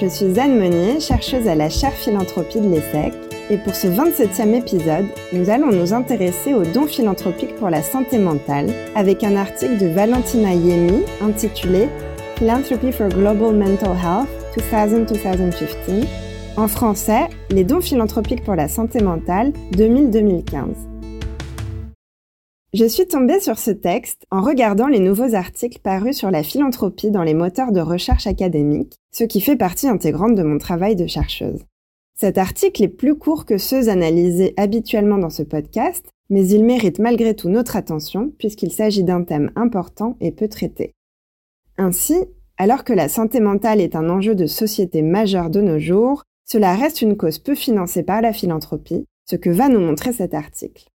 je suis Anne Monnier, chercheuse à la chaire philanthropie de l'ESSEC, et pour ce 27e épisode, nous allons nous intéresser aux dons philanthropiques pour la santé mentale avec un article de Valentina Yemi intitulé Philanthropy for Global Mental Health 2000-2015, en français, Les dons philanthropiques pour la santé mentale 2000-2015. Je suis tombée sur ce texte en regardant les nouveaux articles parus sur la philanthropie dans les moteurs de recherche académique, ce qui fait partie intégrante de mon travail de chercheuse. Cet article est plus court que ceux analysés habituellement dans ce podcast, mais il mérite malgré tout notre attention puisqu'il s'agit d'un thème important et peu traité. Ainsi, alors que la santé mentale est un enjeu de société majeur de nos jours, cela reste une cause peu financée par la philanthropie, ce que va nous montrer cet article.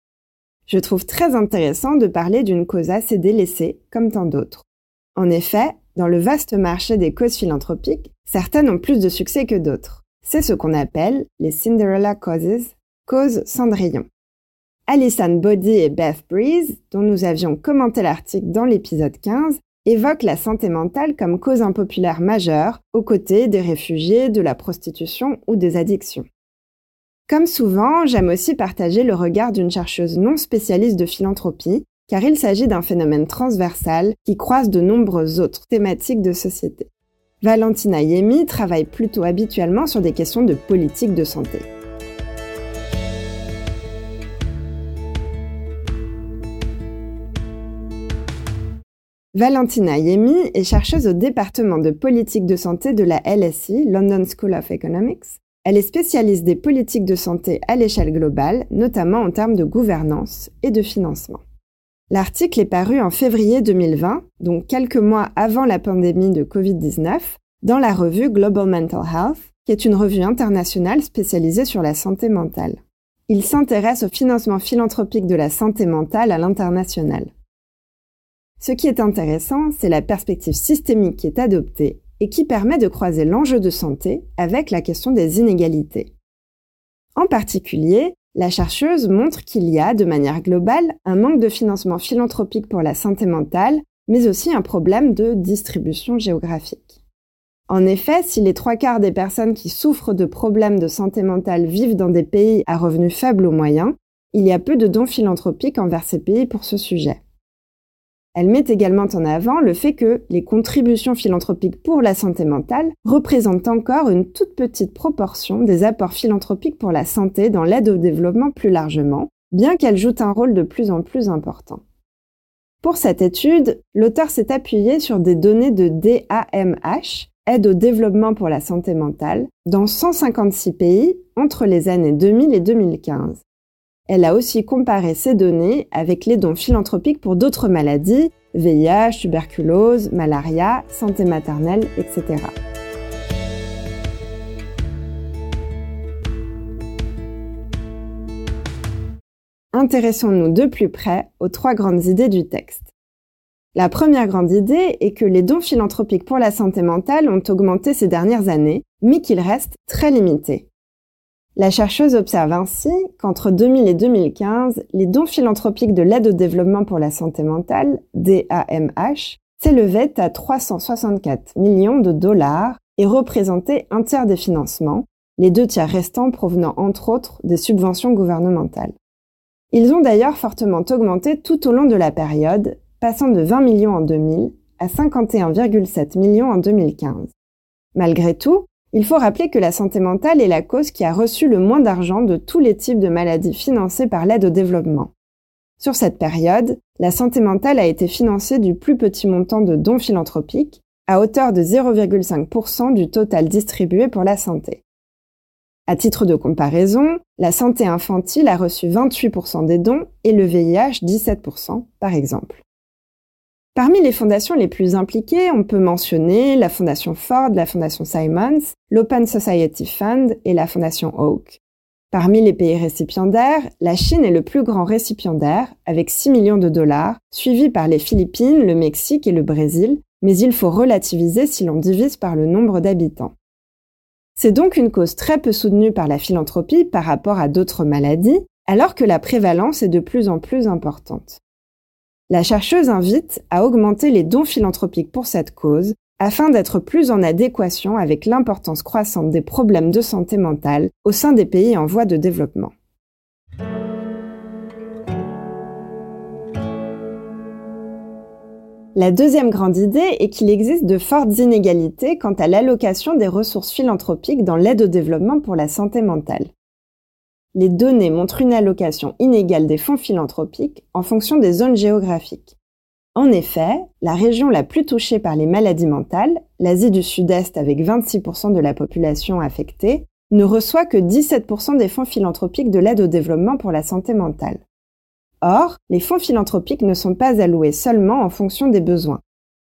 Je trouve très intéressant de parler d'une cause assez délaissée, comme tant d'autres. En effet, dans le vaste marché des causes philanthropiques, certaines ont plus de succès que d'autres. C'est ce qu'on appelle les Cinderella Causes, causes Cendrillon. Alison Body et Beth Breeze, dont nous avions commenté l'article dans l'épisode 15, évoquent la santé mentale comme cause impopulaire majeure, aux côtés des réfugiés, de la prostitution ou des addictions. Comme souvent, j'aime aussi partager le regard d'une chercheuse non spécialiste de philanthropie, car il s'agit d'un phénomène transversal qui croise de nombreuses autres thématiques de société. Valentina Yemi travaille plutôt habituellement sur des questions de politique de santé. Valentina Yemi est chercheuse au département de politique de santé de la LSE, London School of Economics, elle est spécialiste des politiques de santé à l'échelle globale, notamment en termes de gouvernance et de financement. L'article est paru en février 2020, donc quelques mois avant la pandémie de Covid-19, dans la revue Global Mental Health, qui est une revue internationale spécialisée sur la santé mentale. Il s'intéresse au financement philanthropique de la santé mentale à l'international. Ce qui est intéressant, c'est la perspective systémique qui est adoptée et qui permet de croiser l'enjeu de santé avec la question des inégalités. En particulier, la chercheuse montre qu'il y a, de manière globale, un manque de financement philanthropique pour la santé mentale, mais aussi un problème de distribution géographique. En effet, si les trois quarts des personnes qui souffrent de problèmes de santé mentale vivent dans des pays à revenus faibles ou moyens, il y a peu de dons philanthropiques envers ces pays pour ce sujet. Elle met également en avant le fait que les contributions philanthropiques pour la santé mentale représentent encore une toute petite proportion des apports philanthropiques pour la santé dans l'aide au développement plus largement, bien qu'elles jouent un rôle de plus en plus important. Pour cette étude, l'auteur s'est appuyé sur des données de DAMH, aide au développement pour la santé mentale, dans 156 pays entre les années 2000 et 2015. Elle a aussi comparé ces données avec les dons philanthropiques pour d'autres maladies, VIH, tuberculose, malaria, santé maternelle, etc. Intéressons-nous de plus près aux trois grandes idées du texte. La première grande idée est que les dons philanthropiques pour la santé mentale ont augmenté ces dernières années, mais qu'ils restent très limités. La chercheuse observe ainsi qu'entre 2000 et 2015, les dons philanthropiques de l'aide au développement pour la santé mentale, DAMH, s'élevaient à 364 millions de dollars et représentaient un tiers des financements, les deux tiers restants provenant entre autres des subventions gouvernementales. Ils ont d'ailleurs fortement augmenté tout au long de la période, passant de 20 millions en 2000 à 51,7 millions en 2015. Malgré tout, il faut rappeler que la santé mentale est la cause qui a reçu le moins d'argent de tous les types de maladies financées par l'aide au développement. Sur cette période, la santé mentale a été financée du plus petit montant de dons philanthropiques, à hauteur de 0,5% du total distribué pour la santé. À titre de comparaison, la santé infantile a reçu 28% des dons et le VIH 17%, par exemple. Parmi les fondations les plus impliquées, on peut mentionner la Fondation Ford, la Fondation Simons, l'Open Society Fund et la Fondation Oak. Parmi les pays récipiendaires, la Chine est le plus grand récipiendaire, avec 6 millions de dollars, suivi par les Philippines, le Mexique et le Brésil, mais il faut relativiser si l'on divise par le nombre d'habitants. C'est donc une cause très peu soutenue par la philanthropie par rapport à d'autres maladies, alors que la prévalence est de plus en plus importante. La chercheuse invite à augmenter les dons philanthropiques pour cette cause afin d'être plus en adéquation avec l'importance croissante des problèmes de santé mentale au sein des pays en voie de développement. La deuxième grande idée est qu'il existe de fortes inégalités quant à l'allocation des ressources philanthropiques dans l'aide au développement pour la santé mentale les données montrent une allocation inégale des fonds philanthropiques en fonction des zones géographiques. En effet, la région la plus touchée par les maladies mentales, l'Asie du Sud-Est avec 26% de la population affectée, ne reçoit que 17% des fonds philanthropiques de l'aide au développement pour la santé mentale. Or, les fonds philanthropiques ne sont pas alloués seulement en fonction des besoins.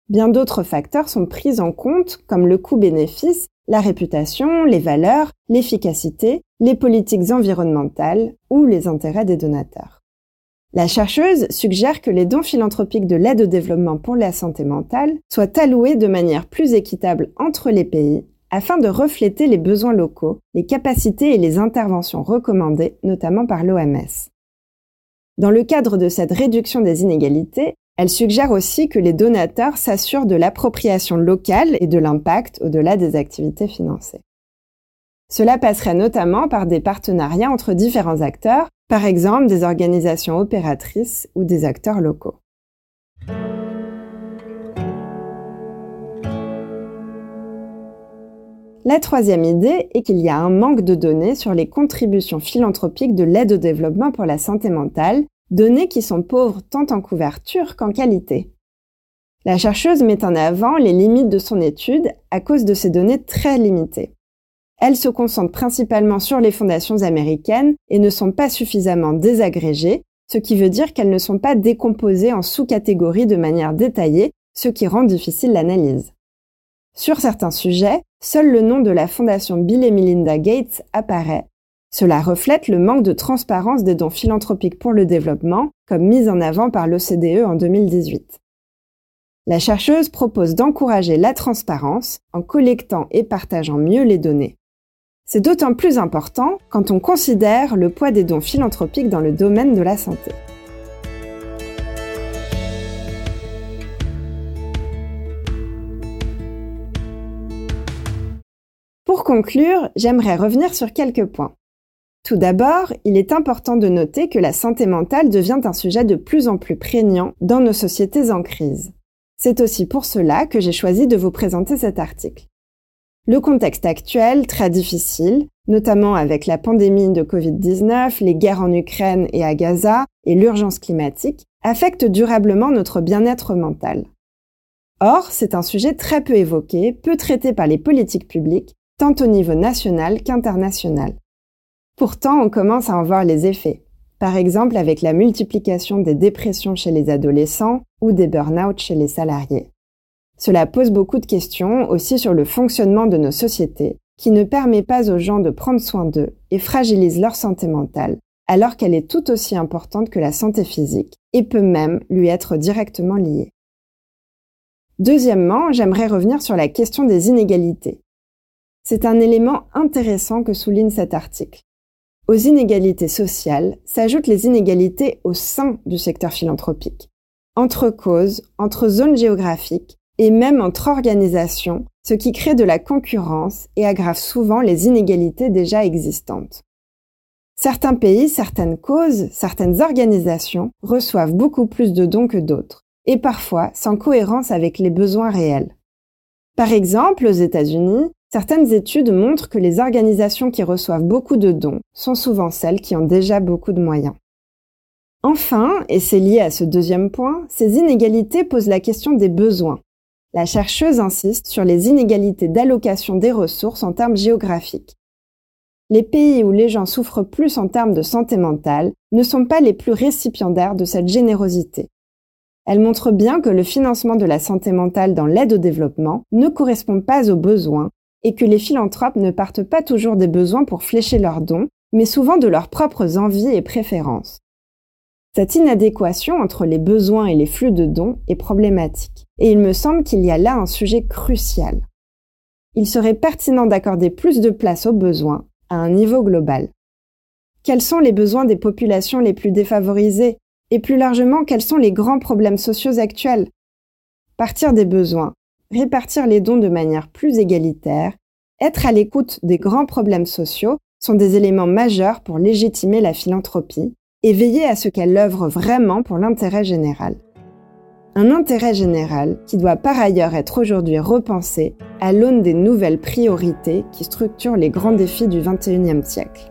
Bien d'autres facteurs sont pris en compte, comme le coût-bénéfice la réputation, les valeurs, l'efficacité, les politiques environnementales ou les intérêts des donateurs. La chercheuse suggère que les dons philanthropiques de l'aide au développement pour la santé mentale soient alloués de manière plus équitable entre les pays afin de refléter les besoins locaux, les capacités et les interventions recommandées, notamment par l'OMS. Dans le cadre de cette réduction des inégalités, elle suggère aussi que les donateurs s'assurent de l'appropriation locale et de l'impact au-delà des activités financées. Cela passerait notamment par des partenariats entre différents acteurs, par exemple des organisations opératrices ou des acteurs locaux. La troisième idée est qu'il y a un manque de données sur les contributions philanthropiques de l'aide au développement pour la santé mentale données qui sont pauvres tant en couverture qu'en qualité. La chercheuse met en avant les limites de son étude à cause de ces données très limitées. Elles se concentrent principalement sur les fondations américaines et ne sont pas suffisamment désagrégées, ce qui veut dire qu'elles ne sont pas décomposées en sous-catégories de manière détaillée, ce qui rend difficile l'analyse. Sur certains sujets, seul le nom de la fondation Bill et Melinda Gates apparaît, cela reflète le manque de transparence des dons philanthropiques pour le développement, comme mis en avant par l'OCDE en 2018. La chercheuse propose d'encourager la transparence en collectant et partageant mieux les données. C'est d'autant plus important quand on considère le poids des dons philanthropiques dans le domaine de la santé. Pour conclure, j'aimerais revenir sur quelques points. Tout d'abord, il est important de noter que la santé mentale devient un sujet de plus en plus prégnant dans nos sociétés en crise. C'est aussi pour cela que j'ai choisi de vous présenter cet article. Le contexte actuel, très difficile, notamment avec la pandémie de Covid-19, les guerres en Ukraine et à Gaza et l'urgence climatique, affecte durablement notre bien-être mental. Or, c'est un sujet très peu évoqué, peu traité par les politiques publiques, tant au niveau national qu'international. Pourtant, on commence à en voir les effets. Par exemple avec la multiplication des dépressions chez les adolescents ou des burn-out chez les salariés. Cela pose beaucoup de questions aussi sur le fonctionnement de nos sociétés, qui ne permet pas aux gens de prendre soin d'eux et fragilise leur santé mentale, alors qu'elle est tout aussi importante que la santé physique et peut même lui être directement liée. Deuxièmement, j'aimerais revenir sur la question des inégalités. C'est un élément intéressant que souligne cet article. Aux inégalités sociales s'ajoutent les inégalités au sein du secteur philanthropique, entre causes, entre zones géographiques et même entre organisations, ce qui crée de la concurrence et aggrave souvent les inégalités déjà existantes. Certains pays, certaines causes, certaines organisations reçoivent beaucoup plus de dons que d'autres, et parfois sans cohérence avec les besoins réels. Par exemple, aux États-Unis, Certaines études montrent que les organisations qui reçoivent beaucoup de dons sont souvent celles qui ont déjà beaucoup de moyens. Enfin, et c'est lié à ce deuxième point, ces inégalités posent la question des besoins. La chercheuse insiste sur les inégalités d'allocation des ressources en termes géographiques. Les pays où les gens souffrent plus en termes de santé mentale ne sont pas les plus récipiendaires de cette générosité. Elle montre bien que le financement de la santé mentale dans l'aide au développement ne correspond pas aux besoins et que les philanthropes ne partent pas toujours des besoins pour flécher leurs dons, mais souvent de leurs propres envies et préférences. Cette inadéquation entre les besoins et les flux de dons est problématique, et il me semble qu'il y a là un sujet crucial. Il serait pertinent d'accorder plus de place aux besoins à un niveau global. Quels sont les besoins des populations les plus défavorisées? Et plus largement quels sont les grands problèmes sociaux actuels? Partir des besoins, répartir les dons de manière plus égalitaire, être à l'écoute des grands problèmes sociaux sont des éléments majeurs pour légitimer la philanthropie et veiller à ce qu'elle œuvre vraiment pour l'intérêt général. Un intérêt général qui doit par ailleurs être aujourd'hui repensé à l'aune des nouvelles priorités qui structurent les grands défis du XXIe siècle.